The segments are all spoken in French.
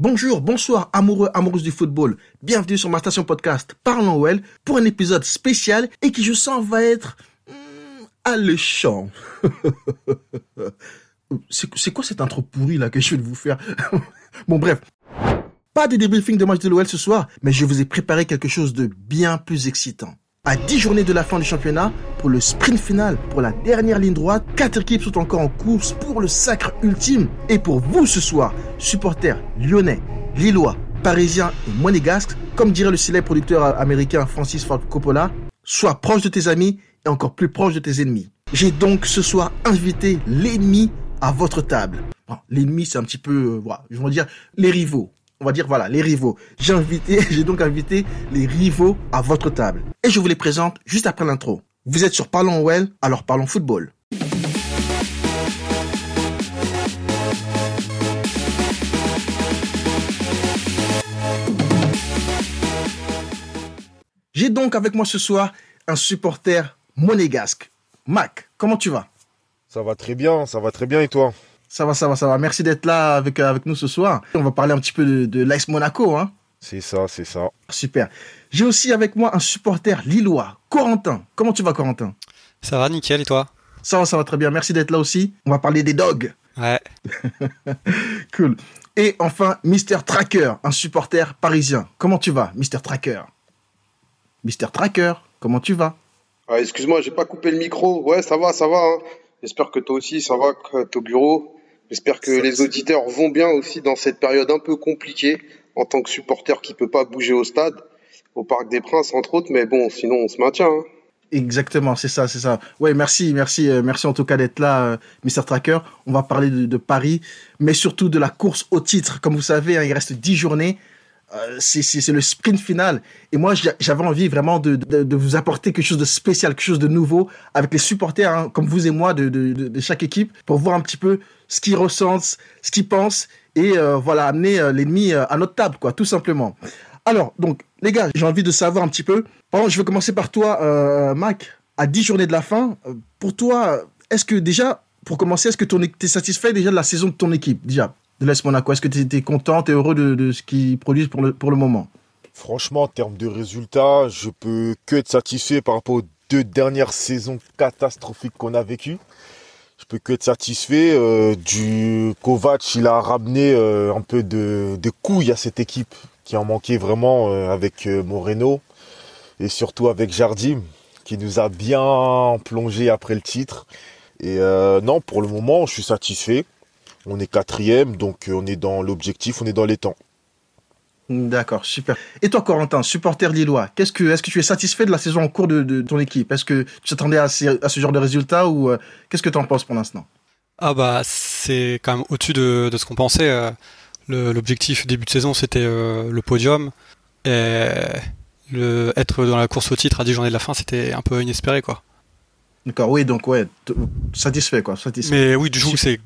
Bonjour, bonsoir, amoureux, amoureuses du football. Bienvenue sur ma station podcast Parlons Well pour un épisode spécial et qui je sens va être hmm, alléchant. c'est quoi cette intro pourrie là que je vais vous faire? Bon bref, pas de débriefing de match de l'OL ce soir, mais je vous ai préparé quelque chose de bien plus excitant. À 10 journées de la fin du championnat, pour le sprint final, pour la dernière ligne droite, quatre équipes sont encore en course pour le sacre ultime. Et pour vous ce soir, supporters lyonnais, lillois, parisiens et monégasques, comme dirait le célèbre producteur américain Francis Ford Coppola, sois proche de tes amis et encore plus proche de tes ennemis. J'ai donc ce soir invité l'ennemi à votre table. l'ennemi, c'est un petit peu, euh, je vais dire les rivaux on va dire voilà, les rivaux. J'ai donc invité les rivaux à votre table. Et je vous les présente juste après l'intro. Vous êtes sur Parlons Well, alors parlons football. J'ai donc avec moi ce soir un supporter monégasque. Mac, comment tu vas? Ça va très bien, ça va très bien et toi? Ça va, ça va, ça va. Merci d'être là avec, euh, avec nous ce soir. On va parler un petit peu de, de l'Ice Monaco. Hein. C'est ça, c'est ça. Super. J'ai aussi avec moi un supporter lillois, Corentin. Comment tu vas, Corentin? Ça va, nickel, et toi? Ça va, ça va très bien. Merci d'être là aussi. On va parler des dogs. Ouais. cool. Et enfin, Mister Tracker, un supporter parisien. Comment tu vas, Mister Tracker? Mister Tracker, comment tu vas? Ah, Excuse-moi, j'ai pas coupé le micro. Ouais, ça va, ça va. Hein. J'espère que toi aussi, ça va, que t'es au bureau. J'espère que les auditeurs vont bien aussi dans cette période un peu compliquée en tant que supporter qui peut pas bouger au stade, au Parc des Princes entre autres, mais bon, sinon on se maintient. Hein. Exactement, c'est ça, c'est ça. Ouais, merci, merci, euh, merci en tout cas d'être là, euh, Mr Tracker. On va parler de, Paris, mais surtout de la course au titre. Comme vous savez, hein, il reste 10 journées. Euh, c'est le sprint final. Et moi, j'avais envie vraiment de, vous apporter quelque chose de spécial, quelque chose de nouveau avec les supporters, hein, comme vous et moi, de, chaque équipe, pour voir un petit peu ce qu'ils ressentent, ce qu'ils pensent, et euh, voilà, amener euh, l'ennemi à notre table, quoi, tout simplement. Alors, donc, les gars, j'ai envie de savoir un petit peu. Par je vais commencer par toi, Mac. À 10 journées de la fin, pour toi, est-ce que déjà, pour commencer, est-ce que tu es satisfait déjà de la saison de ton équipe Déjà, de Monaco Est-ce que tu étais content et heureux de, ce qu'ils produisent pour le, pour le moment? Franchement, en termes de résultats, je peux que être satisfait par rapport aux deux dernières saisons catastrophiques qu'on a vécues. Je peux que être satisfait. Euh, du Kovac, il a ramené euh, un peu de, couilles à cette équipe qui en manquait vraiment euh, avec Moreno et surtout avec Jardim qui nous a bien plongé après le titre. Et non, pour le moment, je suis satisfait. On est quatrième, donc euh, on est dans l'objectif, on est dans les temps. D'accord, super. Et toi, Corentin, supporter lillois, qu'est-ce que, est-ce que tu es satisfait de la saison en cours de, ton équipe? Est-ce que tu t'attendais à, ce genre de résultats ou euh, qu'est-ce que tu en penses pour l'instant? Ah bah c'est quand même au-dessus de, ce qu'on pensait. Euh, l'objectif début de saison c'était le podium et le, être dans la course au titre à 10 journées de la fin c'était un peu inespéré quoi. D'accord, oui, donc ouais, satisfait quoi, satisfait. Mais oui, du coup c'est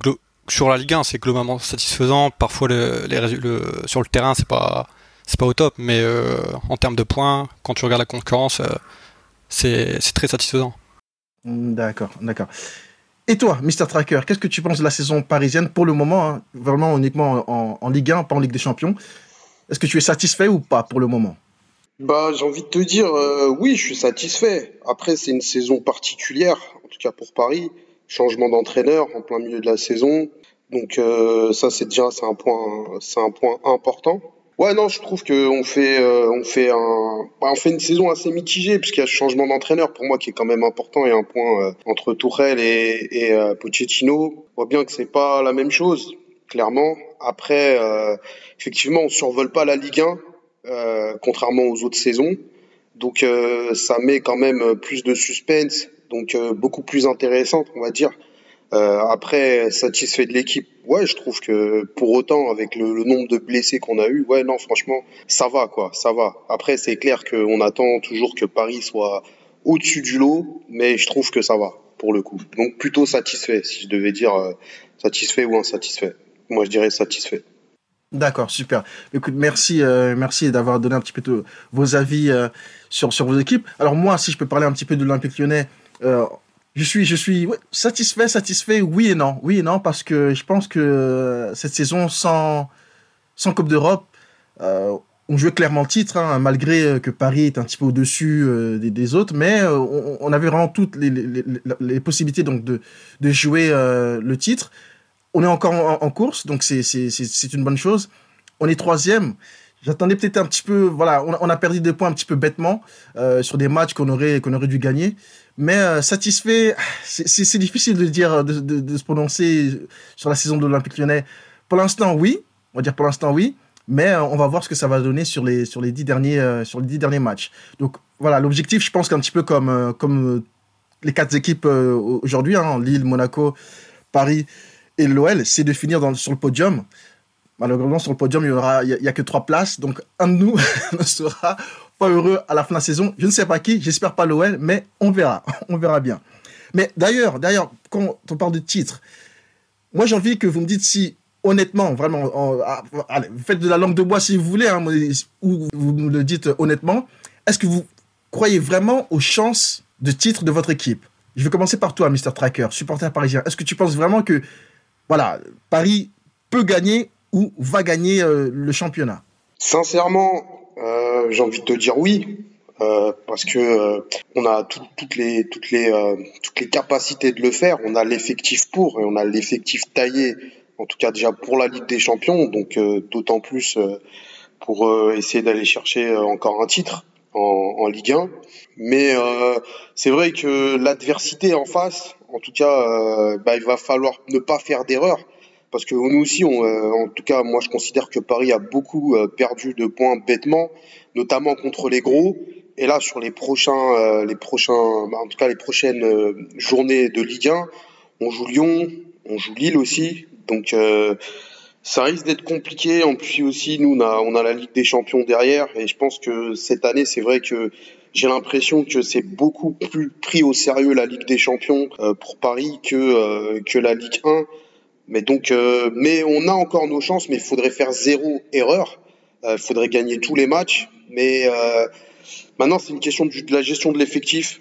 sur la Ligue 1, c'est globalement satisfaisant. Parfois, le, sur le terrain, c'est pas c'est pas au top, mais euh, en termes de points, quand tu regardes la concurrence, euh, c'est très satisfaisant. D'accord, d'accord. Et toi, Mr. Tracker, qu'est-ce que tu penses de la saison parisienne pour le moment, hein, vraiment uniquement en, Ligue 1, pas en Ligue des Champions Est-ce que tu es satisfait ou pas pour le moment? Bah, j'ai envie de te dire, euh, oui, je suis satisfait. Après, c'est une saison particulière, en tout cas pour Paris. Changement d'entraîneur en plein milieu de la saison. Donc euh, ça c'est déjà c'est un point c'est un point important. Ouais non je trouve que on fait euh, on fait un bah, on fait une saison assez mitigée puisqu'il y a ce changement d'entraîneur pour moi qui est quand même important et un point euh, entre Tourelle et, et Pochettino. On voit bien que c'est pas la même chose clairement. Après effectivement on survole pas la Ligue 1 contrairement aux autres saisons. Donc ça met quand même plus de suspense donc beaucoup plus intéressante on va dire euh, après, satisfait de l'équipe, ouais, je trouve que pour autant, avec le, nombre de blessés qu'on a eu, ouais, non, franchement, ça va, quoi, ça va. Après, c'est clair qu'on attend toujours que Paris soit au-dessus du lot, mais je trouve que ça va, pour le coup. Donc, plutôt satisfait, si je devais dire euh, satisfait ou insatisfait. Moi, je dirais satisfait. D'accord, super. Écoute, merci, euh, merci d'avoir donné un petit peu vos avis sur, sur vos équipes. Alors moi, si je peux parler un petit peu de l'Olympique lyonnais, je suis, je suis satisfait, satisfait, oui et non. Oui et non, parce que je pense que cette saison, sans, sans Coupe d'Europe, on jouait clairement le titre, hein, malgré que Paris est un petit peu au-dessus des, autres, mais on, avait vraiment toutes les, possibilités donc de, de jouer le titre. On est encore en, course, donc c'est une bonne chose. On est troisième. J'attendais peut-être un petit peu, voilà, on, a perdu des points un petit peu bêtement euh, sur des matchs qu'on aurait, qu'on aurait dû gagner. Mais euh, satisfait, c'est difficile de dire, de, se prononcer sur la saison de l'Olympique lyonnais. Pour l'instant, oui. On va dire pour l'instant, oui. Mais euh, on va voir ce que ça va donner sur les, sur les, dix, derniers, sur les dix derniers matchs. Donc voilà, l'objectif, je pense qu'un petit peu comme, comme les quatre équipes aujourd'hui, hein, Lille, Monaco, Paris et l'OL, c'est de finir sur le podium. Malheureusement, sur le podium, il n'y aura, il y, a que trois places. Donc, un de nous ne sera pas heureux à la fin de la saison. Je ne sais pas qui, j'espère pas l'OL, mais on verra. On verra bien. Mais d'ailleurs, d'ailleurs, quand on parle de titre, moi, j'ai envie que vous me dites si, honnêtement, vraiment, ah, allez, faites de la langue de bois si vous voulez, hein, ou vous me le dites honnêtement, est-ce que vous croyez vraiment aux chances de titre de votre équipe? Je vais commencer par toi, Mr. Tracker, supporter parisien. Est-ce que tu penses vraiment que, voilà, Paris peut gagner ou va gagner euh, le championnat? Sincèrement, euh, j'ai envie de te dire oui. Euh, parce que on a toutes les toutes les toutes les capacités de le faire. On a l'effectif pour et on a l'effectif taillé, en tout cas déjà pour la Ligue des Champions. Donc d'autant plus pour essayer d'aller chercher encore un titre en, en Ligue 1. Mais c'est vrai que l'adversité en face, en tout cas, bah, il va falloir ne pas faire d'erreur parce que nous aussi, on, euh, en tout cas, moi je considère que Paris a beaucoup euh, perdu de points bêtement, notamment contre les gros. Et là, sur les prochains, euh, les prochains, bah, en tout cas les prochaines journées de Ligue 1, on joue Lyon, on joue Lille aussi, donc ça risque d'être compliqué. En plus aussi, nous on a, on a la Ligue des Champions derrière, et je pense que cette année, c'est vrai que j'ai l'impression que c'est beaucoup plus pris au sérieux la Ligue des Champions pour Paris que que la Ligue 1. Mais donc, euh, mais on a encore nos chances, mais il faudrait faire zéro erreur. Il euh, faudrait gagner tous les matchs. Mais euh, maintenant, c'est une question de, la gestion de l'effectif.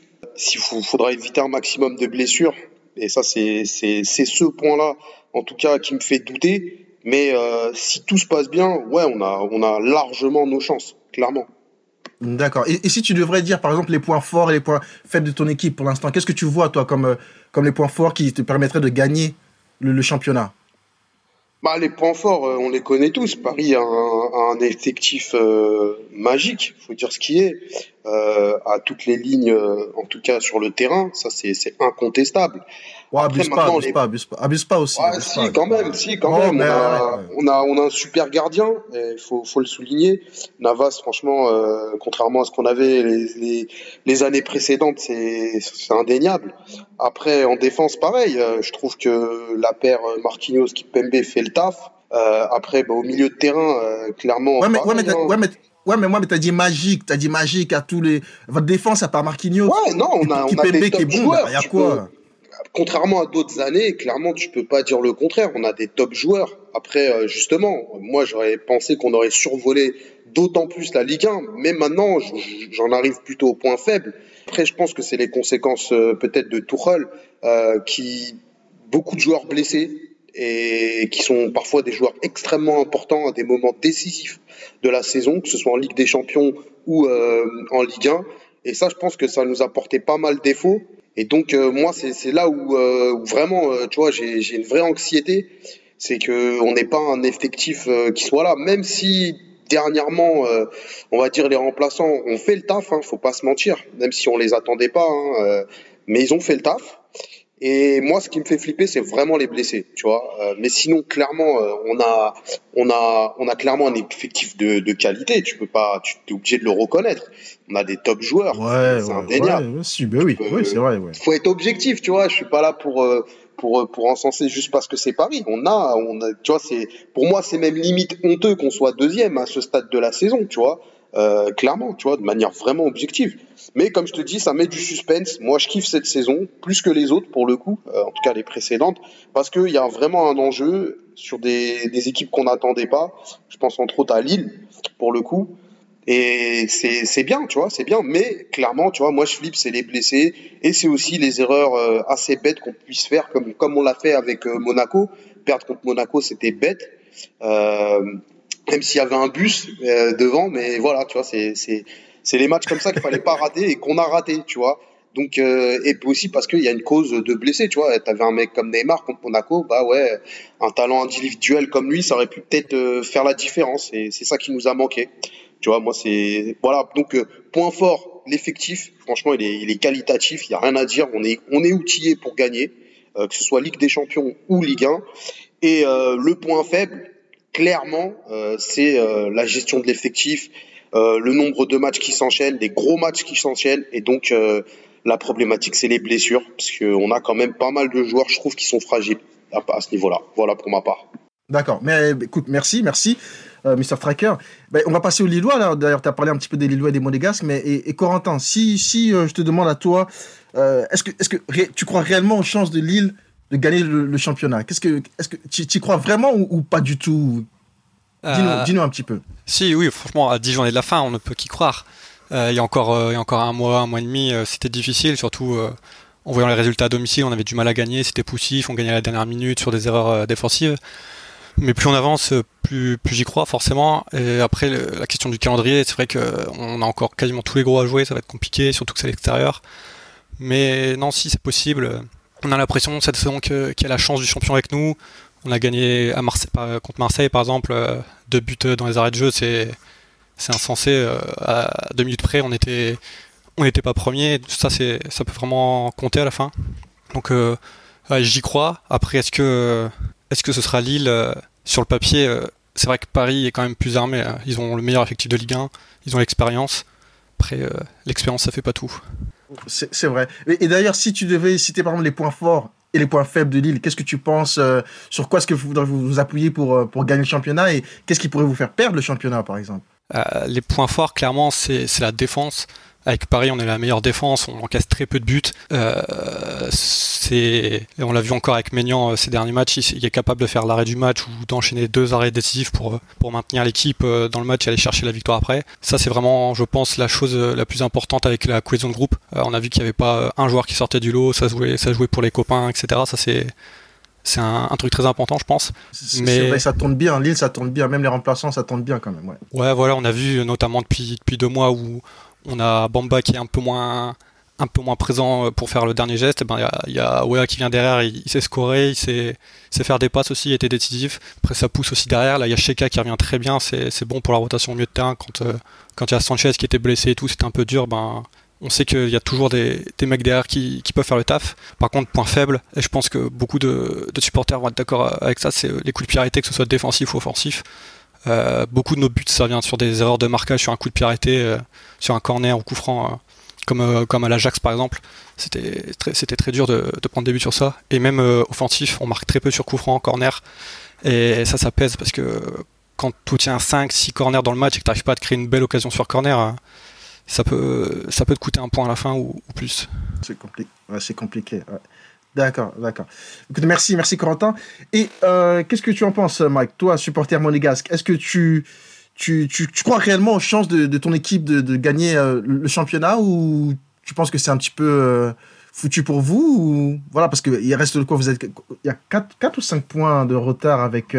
Il faudra éviter un maximum de blessures. Et ça, c'est ce point-là, en tout cas, qui me fait douter. Mais si tout se passe bien, ouais, on a, on a largement nos chances, clairement. D'accord. Et, et, si tu devrais dire, par exemple, les points forts et les points faibles de ton équipe pour l'instant, qu'est-ce que tu vois, toi, comme, comme les points forts qui te permettraient de gagner le, championnat bah, les points forts, euh, on les connaît tous. Paris a un, effectif euh, magique, faut dire ce qui est, euh, à toutes les lignes, en tout cas sur le terrain, ça c'est incontestable. Ouais, abuse, pas, abuse, pas, abuse, pas, abuse pas, aussi. Ouais, si, quand même, si, quand même. On a, on, a, on, a, un super gardien, il faut, faut, le souligner. Navas, franchement, euh, contrairement à ce qu'on avait les, les, les, années précédentes, c'est indéniable. Après, en défense, pareil, euh, je trouve que la paire Marquinhos Kipembe fait le taf. Euh, après, bah, au milieu de terrain, euh, clairement. Ouais, mais, ouais, mais, hein. ouais, mais Ouais, mais moi, mais t'as dit magique, t'as dit magique à tous les. Votre défense, à part Marquinhos. Ouais, non, on a, on a des top qui est bon, il y a quoi contrairement à d'autres années, clairement, tu peux pas dire le contraire. On a des top joueurs. Après, euh, justement, moi, j'aurais pensé qu'on aurait survolé d'autant plus la Ligue 1. Mais maintenant, j'en arrive plutôt au point faible. Après, je pense que c'est les conséquences euh, peut-être de Tuchel, euh, qui beaucoup de joueurs blessés et qui sont parfois des joueurs extrêmement importants à des moments décisifs de la saison, que ce soit en Ligue des Champions ou en Ligue 1. Et ça, je pense que ça nous a porté pas mal défauts. Et donc euh, moi c'est là où, euh, vraiment euh, tu vois j'ai une vraie anxiété, c'est que on n'est pas un effectif qui soit là, même si dernièrement on va dire les remplaçants ont fait le taf, hein, faut pas se mentir, même si on les attendait pas, hein, mais ils ont fait le taf. Et moi, ce qui me fait flipper, c'est vraiment les blessés, tu vois. Euh, mais sinon, clairement, euh, on a, on a, on a clairement un effectif de, de qualité. Tu peux pas, tu es obligé de le reconnaître. On a des top joueurs. Ouais, c'est indéniable. Ouais, ben oui, oui c'est vrai. Ouais. Faut être objectif, tu vois. Je suis pas là pour. Euh, pour, pour encenser juste parce que c'est Paris. On a, on a, tu vois, c'est, pour moi, c'est même limite honteux qu'on soit deuxième à ce stade de la saison, tu vois. Euh, clairement, tu vois, de manière vraiment objective. Mais comme je te dis, ça met du suspense. Moi, je kiffe cette saison plus que les autres pour le coup, euh, en tout cas les précédentes, parce qu'il y a vraiment un enjeu sur des, des équipes qu'on n'attendait pas. Je pense entre autres à Lille pour le coup. Et c'est bien, tu vois, c'est bien. Mais clairement, tu vois, moi je flippe, c'est les blessés et c'est aussi les erreurs euh, assez bêtes qu'on puisse faire, comme, comme on l'a fait avec Monaco. Perdre contre Monaco, c'était bête. Euh, même s'il y avait un bus euh, devant, mais voilà, tu vois, c'est c'est les matchs comme ça qu'il fallait pas rater et qu'on a raté, tu vois. Donc, euh, et puis aussi parce qu'il y a une cause de blessés, tu vois. T'avais un mec comme Neymar contre Monaco, bah ouais, un talent individuel comme lui, ça aurait pu peut-être euh, faire la différence. Et c'est ça qui nous a manqué. Tu vois, moi, c'est. Voilà, donc, euh, point fort, l'effectif, franchement, il est, il est qualitatif, il n'y a rien à dire. On est, on est outillé pour gagner, que ce soit Ligue des Champions ou Ligue 1. Et le point faible, clairement, c'est la gestion de l'effectif euh, le nombre de matchs qui s'enchaînent, des gros matchs qui s'enchaînent, et donc euh, la problématique c'est les blessures, parce qu'on a quand même pas mal de joueurs, je trouve, qui sont fragiles à, ce niveau-là. Voilà pour ma part. D'accord, mais écoute, merci, merci, euh, Mr. Tracker. Ben, on va passer aux Lillois, là. D'ailleurs, tu as parlé un petit peu des Lillois et des Monégasques, mais et, Corentin, si, si je te demande à toi, est-ce que, est que tu crois réellement aux chances de Lille de gagner le, championnat Qu'est-ce que, est-ce que tu y crois vraiment ou pas du tout? Euh, dis-nous un petit peu. Si, oui, franchement, à 10 journées de la fin, on ne peut qu'y croire. Euh, il, y a encore, euh, il y a encore un mois, un mois et demi, c'était difficile, surtout en voyant les résultats à domicile, on avait du mal à gagner, c'était poussif, on gagnait à la dernière minute sur des erreurs défensives. Mais plus on avance, plus, plus j'y crois forcément. Et après, la question du calendrier, c'est vrai qu'on a encore quasiment tous les gros à jouer, ça va être compliqué, surtout que c'est à l'extérieur. Mais non, si c'est possible. On a l'impression cette saison qu'il y a la chance du champion avec nous. On a gagné contre Marseille, par exemple, euh, deux buts euh, dans les arrêts de jeu, c'est insensé. Euh, à deux minutes près, on était n'était pas premier. Ça, ça peut vraiment compter à la fin. Donc, j'y crois. Après, est-ce que que ce sera Lille sur le papier C'est vrai que Paris est quand même plus armé. Hein. Ils ont le meilleur effectif de Ligue 1. Ils ont l'expérience. Après, l'expérience, ça fait pas tout. C'est vrai. Et, d'ailleurs, si tu devais citer par exemple les points forts et les points faibles de Lille, qu'est-ce que tu penses Sur quoi est-ce que vous voudrez vous, appuyer pour, pour gagner le championnat Et qu'est-ce qui pourrait vous faire perdre le championnat, par exemple? Euh, Les points forts, clairement, c'est la défense. Avec Paris, on est la meilleure défense, on encaisse très peu de buts. Euh, on l'a vu encore avec Maignan euh, ces derniers matchs, il, est capable de faire l'arrêt du match ou d'enchaîner deux arrêts décisifs pour, euh, pour maintenir l'équipe dans le match et aller chercher la victoire après. Ça, c'est vraiment, je pense, la chose la plus importante avec la cohésion de groupe. on a vu qu'il n'y avait pas un joueur qui sortait du lot, ça jouait, ça jouait pour les copains, etc. Ça, c'est c'est un, truc très important, je pense. Mais vrai, ça tourne bien. Lille, ça tourne bien. Même les remplaçants, ça tourne bien quand même. Ouais. ouais, voilà, on a vu notamment depuis depuis deux mois où on a Bamba qui est un peu moins présent euh, pour faire le dernier geste. Ben, il y, a, y a qui vient derrière, il, sait scorer, il sait, faire des passes aussi, il était décisif. Après, ça pousse aussi derrière. Là, il y a Sheka qui revient très bien, c'est bon pour la rotation au milieu de terrain. Quand euh, quand il y a Sanchez qui était blessé et tout, c'était un peu dur. Ben, on sait qu'il y a toujours des, mecs derrière qui, peuvent faire le taf. Par contre, point faible, et je pense que beaucoup de, supporters vont être d'accord avec ça, c'est les coups de arrêtés, que ce soit défensif ou offensif. Euh, beaucoup de nos buts, ça vient sur des erreurs de marquage, sur un coup de pied euh, sur un corner ou coup franc, euh, comme, comme à l'Ajax par exemple. C'était très, très dur de, prendre des buts sur ça. Et même offensif, on marque très peu sur coup franc, corner. Et ça, ça pèse parce que quand tu tiens 5-6 corners dans le match et que tu n'arrives pas à créer une belle occasion sur corner, ça peut, ça peut te coûter un point à la fin ou, plus. C'est compliqué. D'accord, d'accord. merci, merci Corentin. Et euh, qu'est-ce que tu en penses, Mike, toi, supporter monégasque Est-ce que tu, tu, tu, crois réellement aux chances de, ton équipe de, gagner euh, le championnat ou tu penses que c'est un petit peu euh, foutu pour vous ou... Voilà, parce qu'il reste quoi vous êtes, Il y a 4, 4 ou 5 points de retard avec.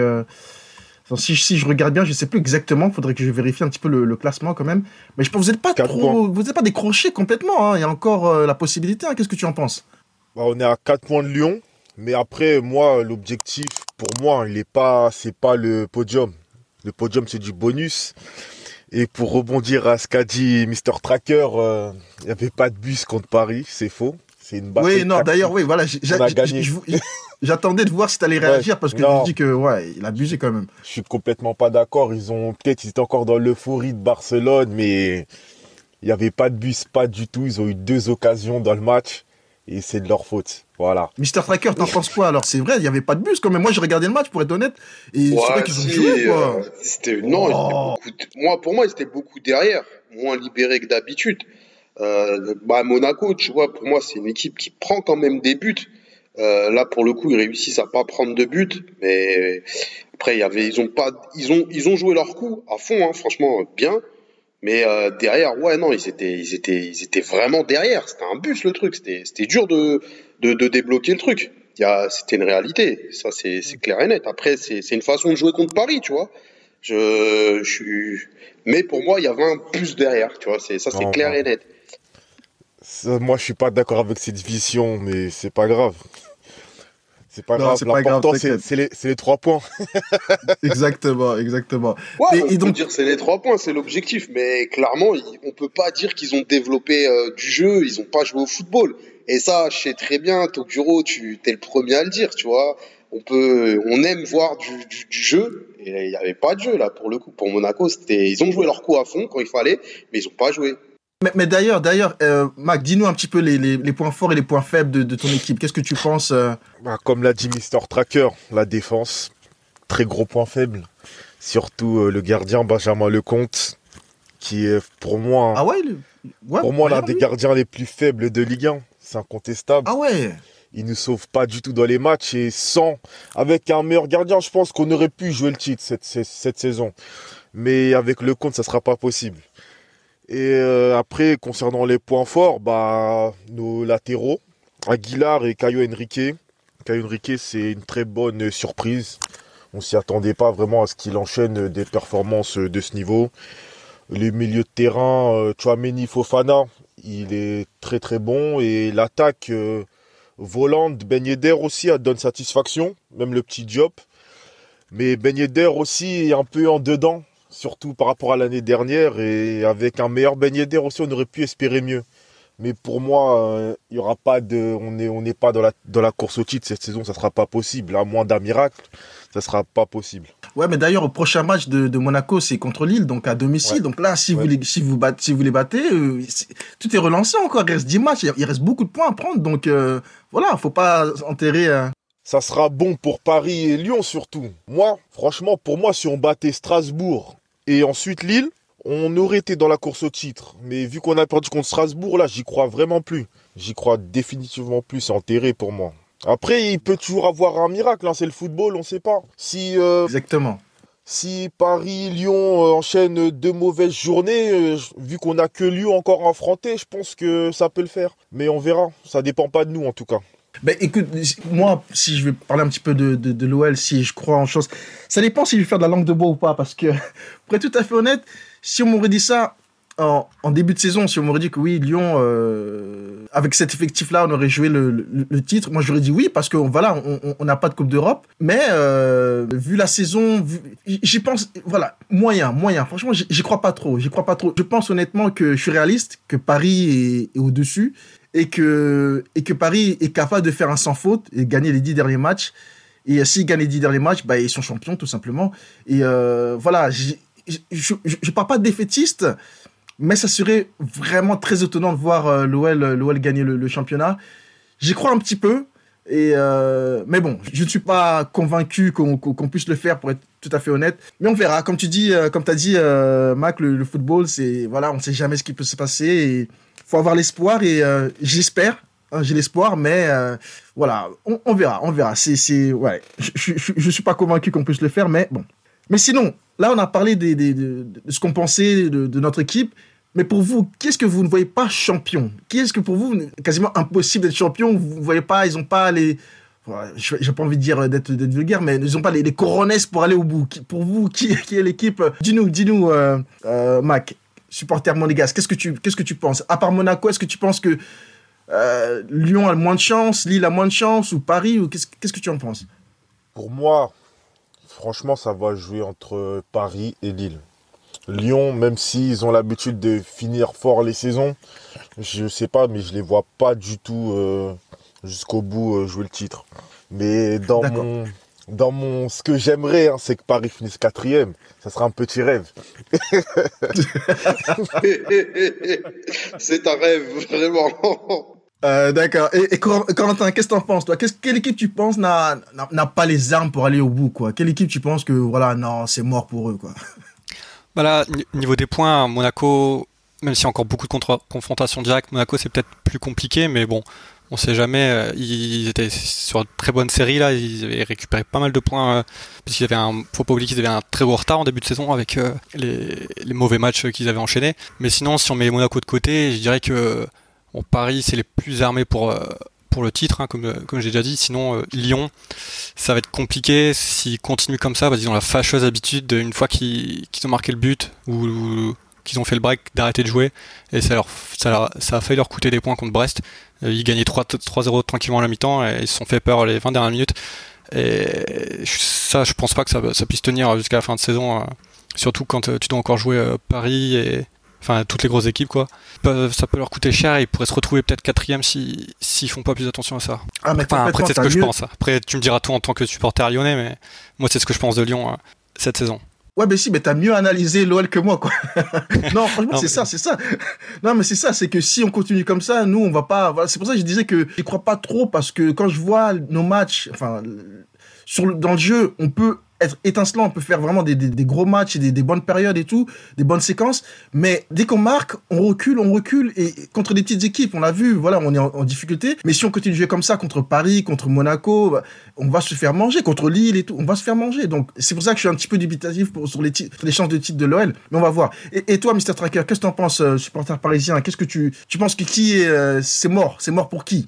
Si, si, je regarde bien, je ne sais plus exactement, il faudrait que je vérifie un petit peu le, classement quand même. Mais je pense que vous n'êtes pas trop, vous pas décroché complètement. Hein. Il y a encore la possibilité. Hein. Qu'est-ce que tu en penses? On est à 4 points de Lyon. Mais après, moi, l'objectif, pour moi, il n'est pas, c'est pas le podium. Le podium, c'est du bonus. Et pour rebondir à ce qu'a dit Mr. Tracker, euh, il n'y avait pas de bus contre Paris, c'est faux. C'est une bataille. Oui, non, d'ailleurs, oui, voilà. J'attendais de voir si tu allais réagir parce que tu dis que, ouais, il a abusé quand même. Je suis complètement pas d'accord. Ils ont, peut-être, ils étaient encore dans l'euphorie de Barcelone, mais il n'y avait pas de bus, pas du tout. Ils ont eu deux occasions dans le match et c'est de leur faute. Voilà. Mister Tracker, t'en penses quoi alors? C'est vrai, il n'y avait pas de bus quand même. Moi, j'ai regardé le match pour être honnête. Et c'est vrai qu'ils ont joué quoi. Euh, non, oh. moi, pour moi, ils étaient beaucoup derrière, moins libérés que d'habitude. Euh, bah, Monaco, tu vois, pour moi, c'est une équipe qui prend quand même des buts. Euh, là, pour le coup, ils réussissent à pas prendre de buts, mais après, y avait, ils ont pas, ils ont, ils ont joué leur coup à fond, hein, franchement, bien. Mais euh, derrière, ouais, non, ils étaient, ils étaient, ils étaient vraiment derrière. C'était un bus le truc. C'était, c'était dur de, de, de, débloquer le truc. Il y a, c'était une réalité. Ça, c'est, c'est clair et net. Après, c'est, c'est une façon de jouer contre Paris, tu vois. Je, je suis. Mais pour moi, il y avait un plus derrière, tu vois. C'est ça, c'est clair et net. Ça, moi, je suis pas d'accord avec cette vision, mais c'est pas grave. C'est pas grave. c'est pas grave, L'important, c'est les, c'est les trois points. Exactement, exactement. Ouais, Et- on et peut donc- dire c'est les trois points, c'est l'objectif. Mais clairement, on peut pas dire qu'ils ont développé euh, du jeu, ils ont pas joué au football. Et ça, je sais très bien, Tokuro, tu es le premier à le dire, tu vois. On peut, on aime voir du, du- du jeu. Et il y avait pas de jeu là pour le coup. Pour Monaco, c'était, ils ont joué leur coup à fond quand il fallait, mais ils ont pas joué. Mais, mais d'ailleurs, d'ailleurs, euh, Mac, dis-nous un petit peu les, les, les points forts et les points faibles de, de ton équipe. Qu'est-ce que tu penses euh, Bah, comme l'a dit Mister Tracker, la défense, très gros point faible. Surtout euh, le gardien Benjamin Lecomte, qui est pour moi, Ah ouais, le- ouais pour moi l'un des gardiens les plus faibles de Ligue 1. C'est incontestable. Ah ouais. Il nous sauve pas du tout dans les matchs et sans, avec un meilleur gardien, je pense qu'on aurait pu jouer le titre cette, cette, cette saison. Mais avec le compte, ça sera pas possible. Et euh, après, concernant les points forts, bah, nos latéraux, Aguilar et Caio Henrique. Caio Henrique, c'est une très bonne surprise. On s'y attendait pas vraiment à ce qu'il enchaîne des performances de ce niveau. Les milieux de terrain, euh, Chouameni Fofana, il est très très bon. Et l'attaque, euh, Volante, Ben Yedder aussi, elle donne satisfaction, même le petit job. Mais Ben aussi est un peu en dedans, surtout par rapport à l'année dernière. Et avec un meilleur Ben Yedder aussi, on aurait pu espérer mieux. Mais pour moi, euh, y aura pas de, on n'est on n'est pas dans la, dans la course au titre cette saison, ça sera pas possible. À moins d'un miracle, ça sera pas possible. Ouais, mais d'ailleurs, au prochain match de, de Monaco, c'est contre Lille, donc à domicile. Ouais. Donc là, si, Ouais. vous les, si, vous battez, si vous les battez, euh, tout est relancé encore. Il reste 10 matchs, il il reste beaucoup de points à prendre. Donc euh, voilà, faut pas enterrer. euh, Ça sera bon pour Paris et Lyon surtout. Moi, franchement, pour moi, si on battait Strasbourg et ensuite Lille, on aurait été dans la course au titre. Mais vu qu'on a perdu contre Strasbourg, là, j'y crois vraiment plus. J'y crois définitivement plus. C'est enterré pour moi. Après, il peut toujours avoir un miracle. hein, C'est le football, on sait pas. Si, euh, Exactement. si Paris, Lyon euh, enchaînent deux mauvaises journées, euh, vu qu'on a que Lyon encore à affronter, je pense que ça peut le faire. Mais on verra. Ça dépend pas de nous en tout cas. Ben écoute, moi, si je vais parler un petit peu de, de, l'OL, si je crois en chose, ça dépend si je vais faire de la langue de bois ou pas. Parce que, pour être tout à fait honnête, si on m'aurait dit ça en, début de saison, si on m'aurait dit que oui, Lyon, euh, avec cet effectif-là, on aurait joué le, le, titre, moi j'aurais dit oui, parce que voilà, on- n'a pas de Coupe d'Europe. Mais euh, vu la saison, j'y pense, voilà, moyen, moyen. Franchement, j'y crois pas trop. J'y crois pas trop. Je pense honnêtement que je suis réaliste, que Paris est au-dessus et que, et que Paris est capable de faire un sans faute et gagner les dix derniers matchs. Et euh, s'ils gagnent les dix derniers matchs, bah, ils sont champions, tout simplement. Et euh, voilà, je ne parle pas de défaitiste, mais ça serait vraiment très étonnant de voir euh, l'OL l'OL gagner le, championnat. J'y crois un petit peu. Et euh, mais bon, je ne suis pas convaincu qu'on qu'on puisse le faire pour être tout à fait honnête. Mais on verra. Comme tu dis, euh, comme as dit, euh, Mac, le, football, c'est voilà, on ne sait jamais ce qui peut se passer. Faut avoir l'espoir et euh, j'espère. hein, J'ai l'espoir, mais euh, voilà, on, verra, on verra. C'est, ouais, je, je suis pas convaincu qu'on puisse le faire, mais bon. Mais sinon, là, on a parlé de, de ce qu'on pensait de, notre équipe. Mais pour vous, qu'est-ce que vous ne voyez pas champion? Qu'est-ce que pour vous, quasiment impossible d'être champion Vous ne voyez pas, ils n'ont pas les. N'ai pas envie de dire d'être, vulgaire, mais ils n'ont pas les, les pour aller au bout. Pour vous, qui, est l'équipe? Dis-nous, dis-nous, euh, Mac, supporter monégasque, qu'est-ce que tu, qu'est-ce que tu penses? À part Monaco, est-ce que tu penses que euh, Lyon a le moins de chance, Lille a moins de chance, ou Paris, ou qu'est-ce, qu'est-ce que tu en penses? Pour moi, franchement, ça va jouer entre Paris et Lille. Lyon, même s'ils ont l'habitude de finir fort les saisons, je sais pas, mais je les vois pas du tout euh, jusqu'au bout euh, jouer le titre. Mais dans D'accord. mon, dans mon, ce que j'aimerais, hein, c'est que Paris finisse quatrième. Ça sera un petit rêve. c'est un rêve, vraiment. Euh, D'accord. Et, et Cor- Corentin, qu'est-ce que t'en penses, toi? Quelle équipe tu penses n'a, pas les armes pour aller au bout, quoi? Quelle équipe tu penses que, voilà, non, c'est mort pour eux, quoi? Bah là, ni- niveau des points, Monaco, même s'il y a encore beaucoup de confrontations directes, Monaco c'est peut-être plus compliqué, mais bon, on sait jamais. euh, Ils étaient sur une très bonne série là, ils avaient récupéré pas mal de points, euh, parce qu'ils avaient un, faut pas oublier qu'ils avaient un très gros retard en début de saison avec euh, les, mauvais matchs qu'ils avaient enchaînés. Mais sinon, si on met Monaco de côté, je dirais que Paris c'est les plus armés pour le titre, hein, comme, comme j'ai déjà dit. Sinon, Lyon, ça va être compliqué s'ils continuent comme ça, parce qu'ils ont la fâcheuse habitude, une fois qu'ils ont marqué le but ou, qu'ils ont fait le break, d'arrêter de jouer. Et ça, leur, ça, ça, a failli leur coûter des points contre Brest. Ils gagnaient 3-0 tranquillement à la mi-temps et ils se sont fait peur les 20 dernières minutes. Et ça, je pense pas que ça, ça puisse tenir jusqu'à la fin de saison, surtout quand tu dois encore jouer Paris et enfin toutes les grosses équipes quoi. Ça peut leur coûter cher et ils pourraient se retrouver peut-être quatrième s'ils si, font pas plus attention à ça. Ah, mais après c'est ce que je pense. Après tu me diras toi en tant que supporter lyonnais, mais moi c'est ce que je pense de Lyon euh, cette saison. Ouais, mais si, mais t'as mieux analysé l'OL que moi, quoi. non, franchement, c'est ça, c'est ça. Non, mais c'est ça, c'est que si on continue comme ça, nous, on va pas. C'est pour ça que je disais que je crois pas trop parce que quand je vois nos matchs, enfin, sur dans le jeu, on peut être étincelant, on peut faire vraiment des, des, gros matchs et des, des, bonnes périodes et tout, des bonnes séquences. Mais dès qu'on marque, on recule, on recule. Et contre des petites équipes, on l'a vu, voilà, on est en, difficulté. Mais si on continue de jouer comme ça contre Paris, contre Monaco, bah, on va se faire manger. Contre Lille et tout, on va se faire manger. Donc c'est pour ça que je suis un petit peu dubitatif pour, sur, les les chances de titre de l'OL. Mais on va voir. Et, toi, Mr. Tracker, qu'est-ce que tu en penses, euh, supporter parisien? Qu'est-ce que tu, tu penses que qui est, euh, c'est mort? C'est mort pour qui?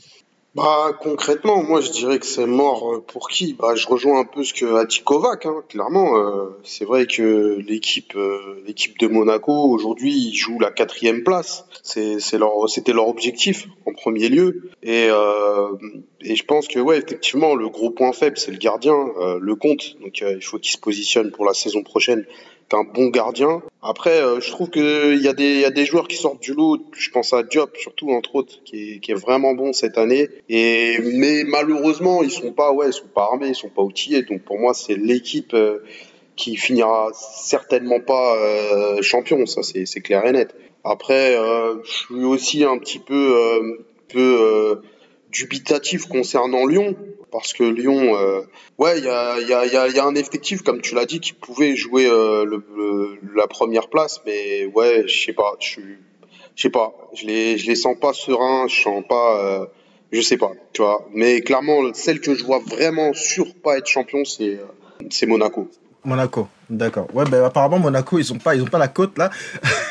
Bah concrètement, moi je dirais que c'est mort euh, pour qui? Bah je rejoins un peu ce que a dit Kovac. Hein. Clairement, euh, c'est vrai que l'équipe, euh, de Monaco aujourd'hui jouent la quatrième place. C'est, leur, c'était leur objectif en premier lieu. Et je pense que ouais effectivement le gros point faible c'est le gardien, le compte. Donc il faut qu'il se positionne pour la saison prochaine un bon gardien. Après, euh, je trouve qu'il y, a des, y a des joueurs qui sortent du lot. Je pense à Diop, surtout, entre autres, qui est, qui est vraiment bon cette année. Et, mais malheureusement, ils sont pas, ouais, ils sont pas armés, ils sont pas outillés. Donc pour moi, c'est l'équipe euh, qui finira certainement pas euh, champion. Ça, c'est clair et net. Après, je suis aussi un petit peu, peu dubitatif concernant Lyon parce que Lyon, euh, ouais, il y a, y, a, y a, un effectif, comme tu l'as dit, qui pouvait jouer euh, le, la première place, mais ouais, je sais pas, je sais pas, je les, je les sens pas sereins, je sens pas, euh, je sais pas, tu vois. Mais clairement, celle que je vois vraiment sûr pas être champion, c'est, c'est Monaco. Monaco, d'accord. Ouais, ben apparemment Monaco, ils ont pas, pas la cote là.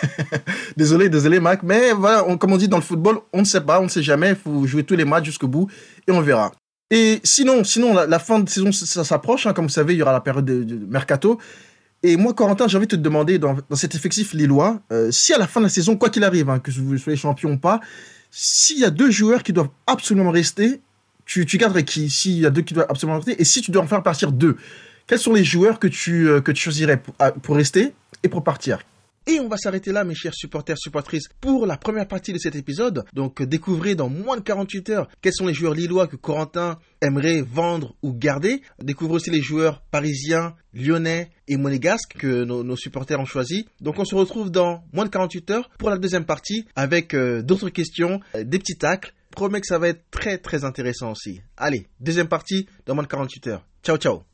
désolé, désolé Mac, mais voilà, comme on dit dans le football, on ne sait pas, on ne sait jamais. Il faut jouer tous les matchs jusqu'au bout et on verra. Et sinon, sinon la, fin de saison, ça, s'approche. Hein, comme vous savez, il y aura la période de, mercato. Et moi, Corentin, j'ai envie de te demander, dans, cet effectif lillois, euh, si à la fin de la saison, quoi qu'il arrive, hein, que vous soyez champion ou pas, s'il y a deux joueurs qui doivent absolument rester, tu, tu garderais qui? S'il y a deux qui doivent absolument rester, et si tu dois en faire partir deux, quels sont les joueurs que tu, euh, choisirais pour rester et pour partir? Et on va s'arrêter là, mes chers supporters, supportrices, pour la première partie de cet épisode. Donc, découvrez dans moins de 48 heures quels sont les joueurs lillois que Corentin aimerait vendre ou garder. Découvrez aussi les joueurs parisiens, lyonnais et monégasques que nos, supporters ont choisis. Donc, on se retrouve dans moins de 48 heures pour la deuxième partie avec euh, d'autres questions, euh, des petits tacles. Promets que ça va être très très intéressant aussi. Allez, deuxième partie dans moins de 48 heures. Ciao ciao